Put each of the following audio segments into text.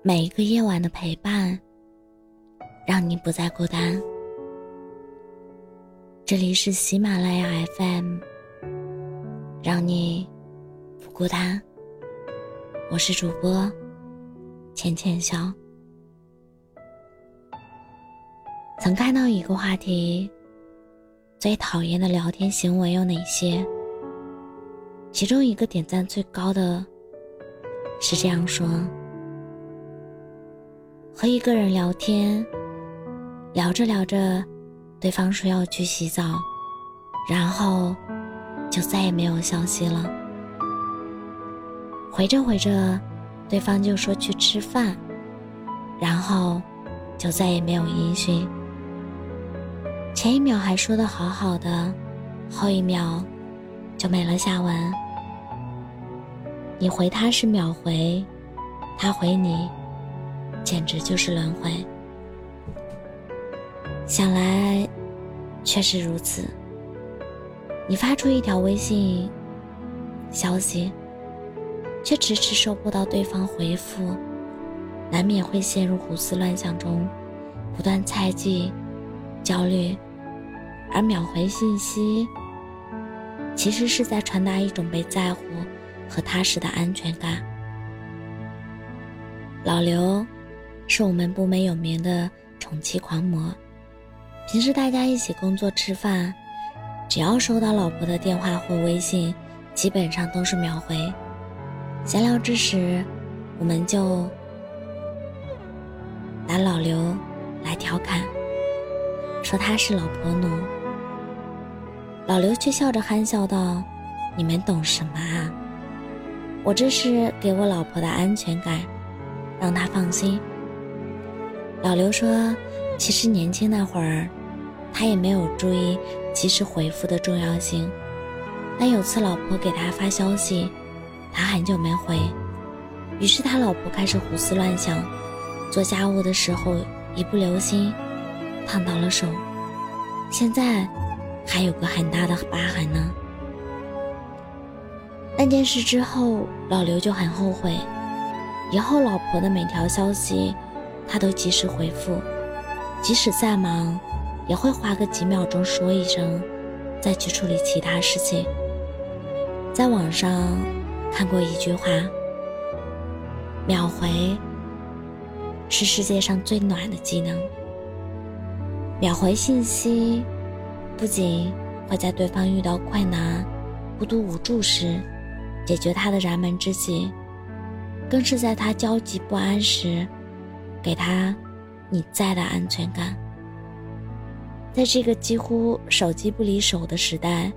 每一个夜晚的陪伴，让你不再孤单。这里是喜马拉雅 FM，让你不孤单。我是主播浅浅笑。曾看到一个话题：最讨厌的聊天行为有哪些？其中一个点赞最高的是这样说：和一个人聊天，聊着聊着，对方说要去洗澡，然后就再也没有消息了。回着回着，对方就说去吃饭，然后就再也没有音讯。前一秒还说的好好的，后一秒就没了下文。你回他是秒回，他回你，简直就是轮回。想来，确实如此。你发出一条微信消息，却迟迟收不到对方回复，难免会陷入胡思乱想中，不断猜忌、焦虑。而秒回信息，其实是在传达一种被在乎。和踏实的安全感。老刘是我们部门有名的宠妻狂魔，平时大家一起工作吃饭，只要收到老婆的电话或微信，基本上都是秒回。闲聊之时，我们就拿老刘来调侃，说他是老婆奴。老刘却笑着憨笑道：“你们懂什么啊？”我这是给我老婆的安全感，让她放心。老刘说：“其实年轻那会儿，他也没有注意及时回复的重要性。但有次老婆给他发消息，他很久没回，于是他老婆开始胡思乱想，做家务的时候一不留心，烫到了手，现在还有个很大的疤痕呢。”那件事之后，老刘就很后悔，以后老婆的每条消息，他都及时回复，即使再忙，也会花个几秒钟说一声，再去处理其他事情。在网上看过一句话：“秒回是世界上最暖的技能。”秒回信息，不仅会在对方遇到困难、孤独无助时。解决他的燃眉之急，更是在他焦急不安时，给他你在的安全感。在这个几乎手机不离手的时代，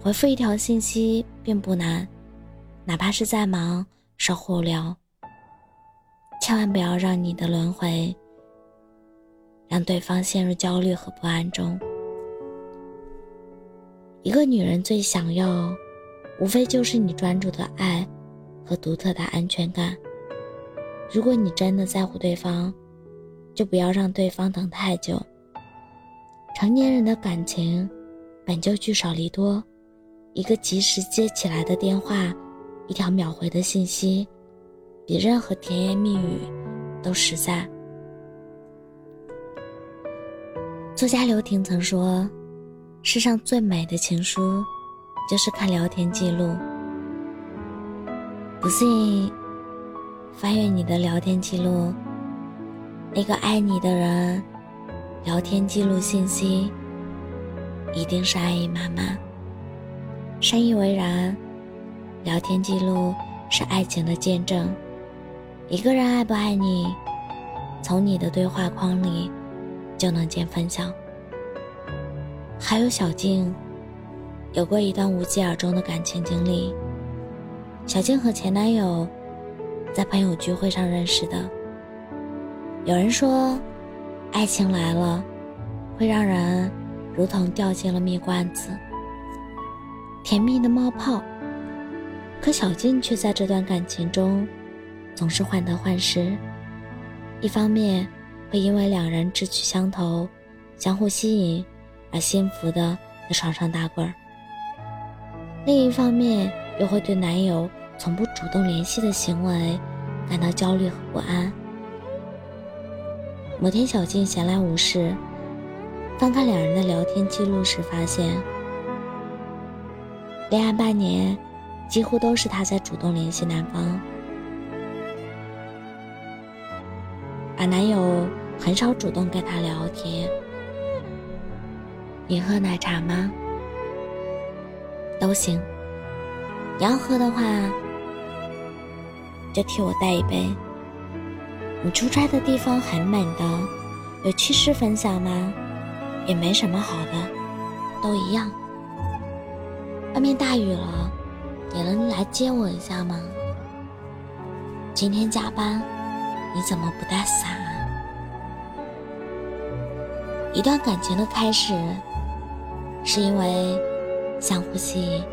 回复一条信息并不难，哪怕是再忙，稍后聊。千万不要让你的轮回，让对方陷入焦虑和不安中。一个女人最想要。无非就是你专注的爱和独特的安全感。如果你真的在乎对方，就不要让对方等太久。成年人的感情本就聚少离多，一个及时接起来的电话，一条秒回的信息，比任何甜言蜜语都实在。作家刘婷曾说：“世上最美的情书。”就是看聊天记录，不信，翻阅你的聊天记录，那个爱你的人，聊天记录信息，一定是爱意满满。深以为然，聊天记录是爱情的见证。一个人爱不爱你，从你的对话框里就能见分晓。还有小静。有过一段无疾而终的感情经历。小静和前男友在朋友聚会上认识的。有人说，爱情来了，会让人如同掉进了蜜罐子，甜蜜的冒泡。可小静却在这段感情中，总是患得患失。一方面会因为两人志趣相投，相互吸引，而幸福的在床上打滚儿。另一方面，又会对男友从不主动联系的行为感到焦虑和不安。某天，小静闲来无事，翻看两人的聊天记录时，发现恋爱半年，几乎都是他在主动联系男方，而男友很少主动跟她聊天。你喝奶茶吗？都行。你要喝的话，就替我带一杯。你出差的地方很美的，有趣事分享吗？也没什么好的，都一样。外面大雨了，你能来接我一下吗？今天加班，你怎么不带伞？一段感情的开始，是因为相互吸引，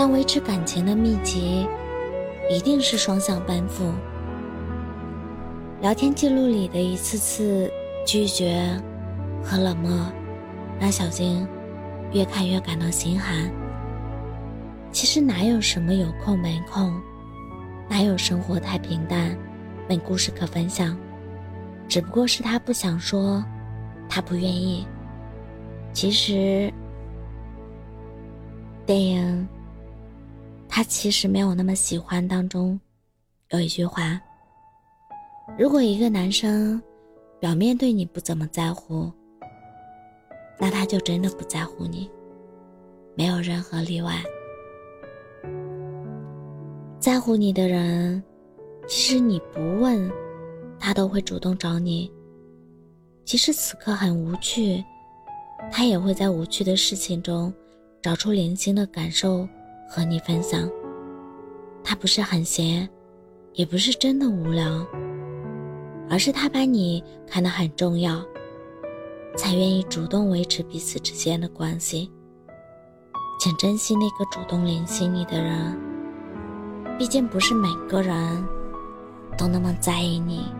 但维持感情的秘籍，一定是双向奔赴。聊天记录里的一次次拒绝和冷漠，让小金越看越感到心寒。其实哪有什么有空没空，哪有生活太平淡没故事可分享？只不过是他不想说，他不愿意。其实，电影他其实没有那么喜欢当中有一句话。如果一个男生表面对你不怎么在乎，那他就真的不在乎你，没有任何例外。在乎你的人，其实你不问，他都会主动找你。即使此刻很无趣，他也会在无趣的事情中找出零星的感受和你分享。他不是很闲，也不是真的无聊。而是他把你看得很重要，才愿意主动维持彼此之间的关系。请珍惜那个主动联系你的人，毕竟不是每个人都那么在意你。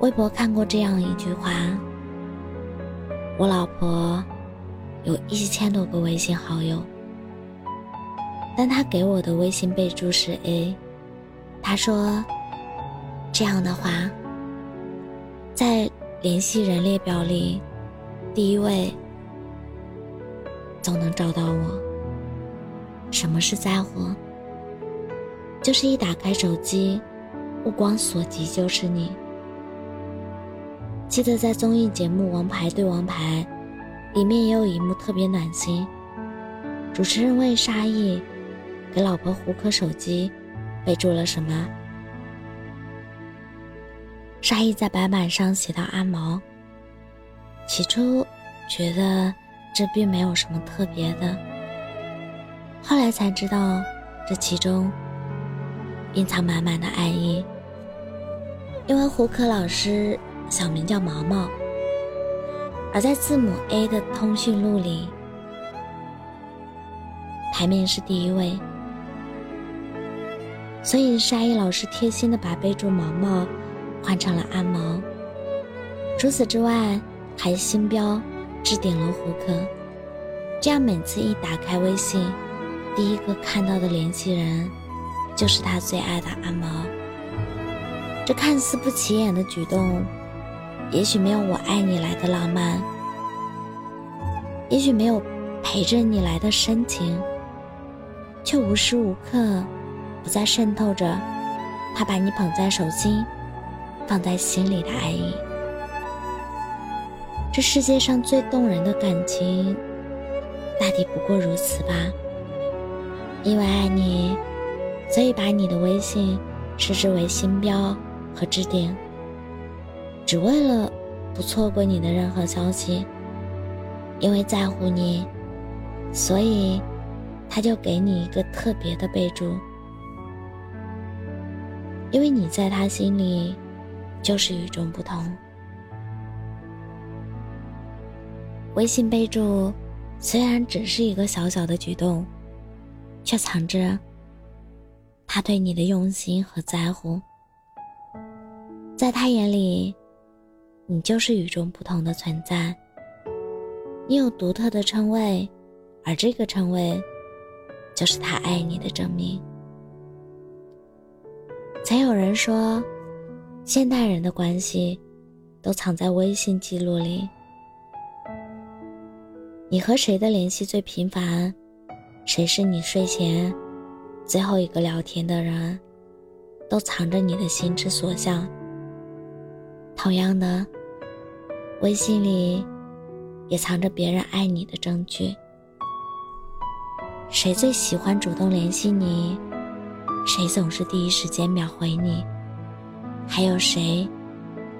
微博看过这样一句话：我老婆有一千多个微信好友，但他给我的微信备注是 A。他说。这样的话，在联系人列表里，第一位总能找到我。什么是在乎？就是一打开手机，目光所及就是你。记得在综艺节目《王牌对王牌》里面也有一幕特别暖心，主持人问沙溢给老婆胡可手机备注了什么？沙溢在白板上写到阿毛。起初觉得这并没有什么特别的，后来才知道这其中隐藏满满的爱意。因为胡可老师小名叫毛毛，而在字母 A 的通讯录里排名是第一位，所以沙溢老师贴心的把备注毛毛。换成了阿毛。除此之外，还星标置顶了胡可，这样每次一打开微信，第一个看到的联系人就是他最爱的阿毛。这看似不起眼的举动，也许没有我爱你来的浪漫，也许没有陪着你来的深情，却无时无刻不在渗透着他把你捧在手心。放在心里的爱意，这世界上最动人的感情，大抵不过如此吧。因为爱你，所以把你的微信设置为星标和置顶，只为了不错过你的任何消息。因为在乎你，所以他就给你一个特别的备注。因为你在他心里。就是与众不同。微信备注虽然只是一个小小的举动，却藏着他对你的用心和在乎。在他眼里，你就是与众不同的存在。你有独特的称谓，而这个称谓，就是他爱你的证明。曾有人说，现代人的关系都藏在微信记录里。你和谁的联系最频繁？谁是你睡前最后一个聊天的人？都藏着你的心之所向。同样的，微信里也藏着别人爱你的证据。谁最喜欢主动联系你？谁总是第一时间秒回你？还有谁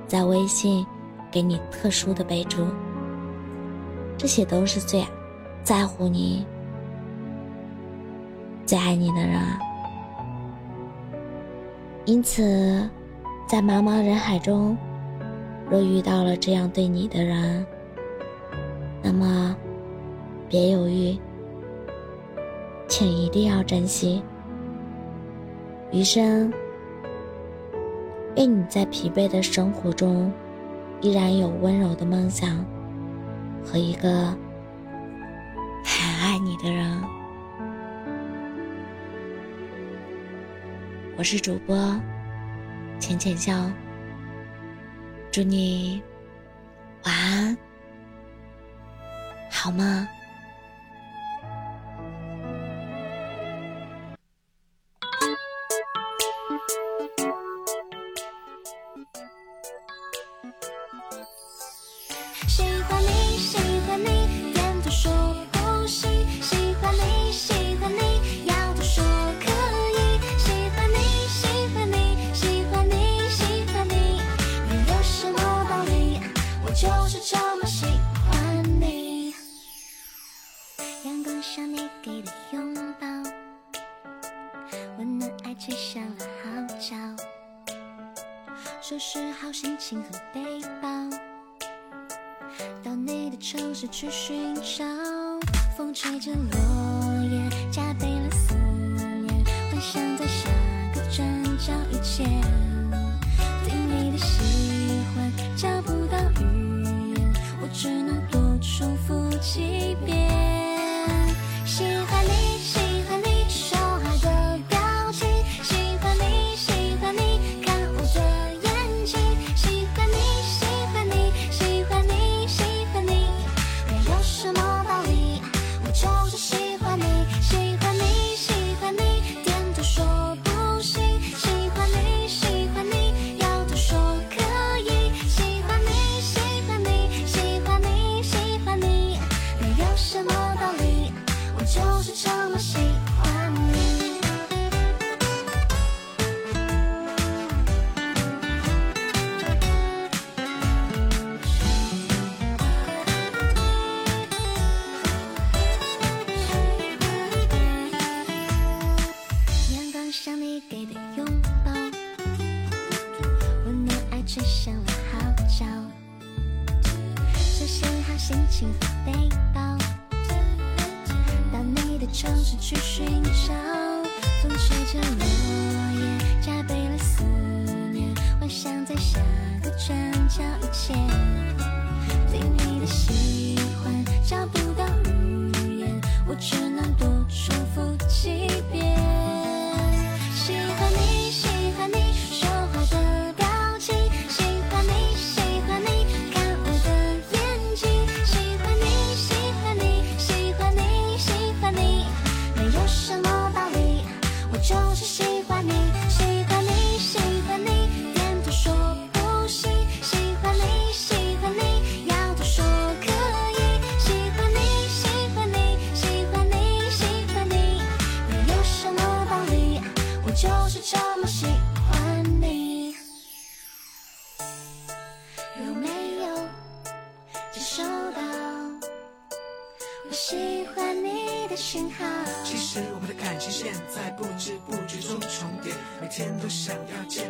在微信给你特殊的备注？这些都是最在乎你、最爱你的人啊。因此，在茫茫人海中，若遇到了这样对你的人，那么别犹豫，请一定要珍惜。余生，愿你在疲惫的生活中，依然有温柔的梦想。和一个很爱你的人，我是主播浅浅笑，祝你晚安，好梦？风吹着落叶，加倍了思念。幻想在下个转角遇见，对你的喜欢找不到语言，我只能多重复几遍。那个转角一切，对你的喜欢找不到语言，我只能多重复几遍。每天都想要见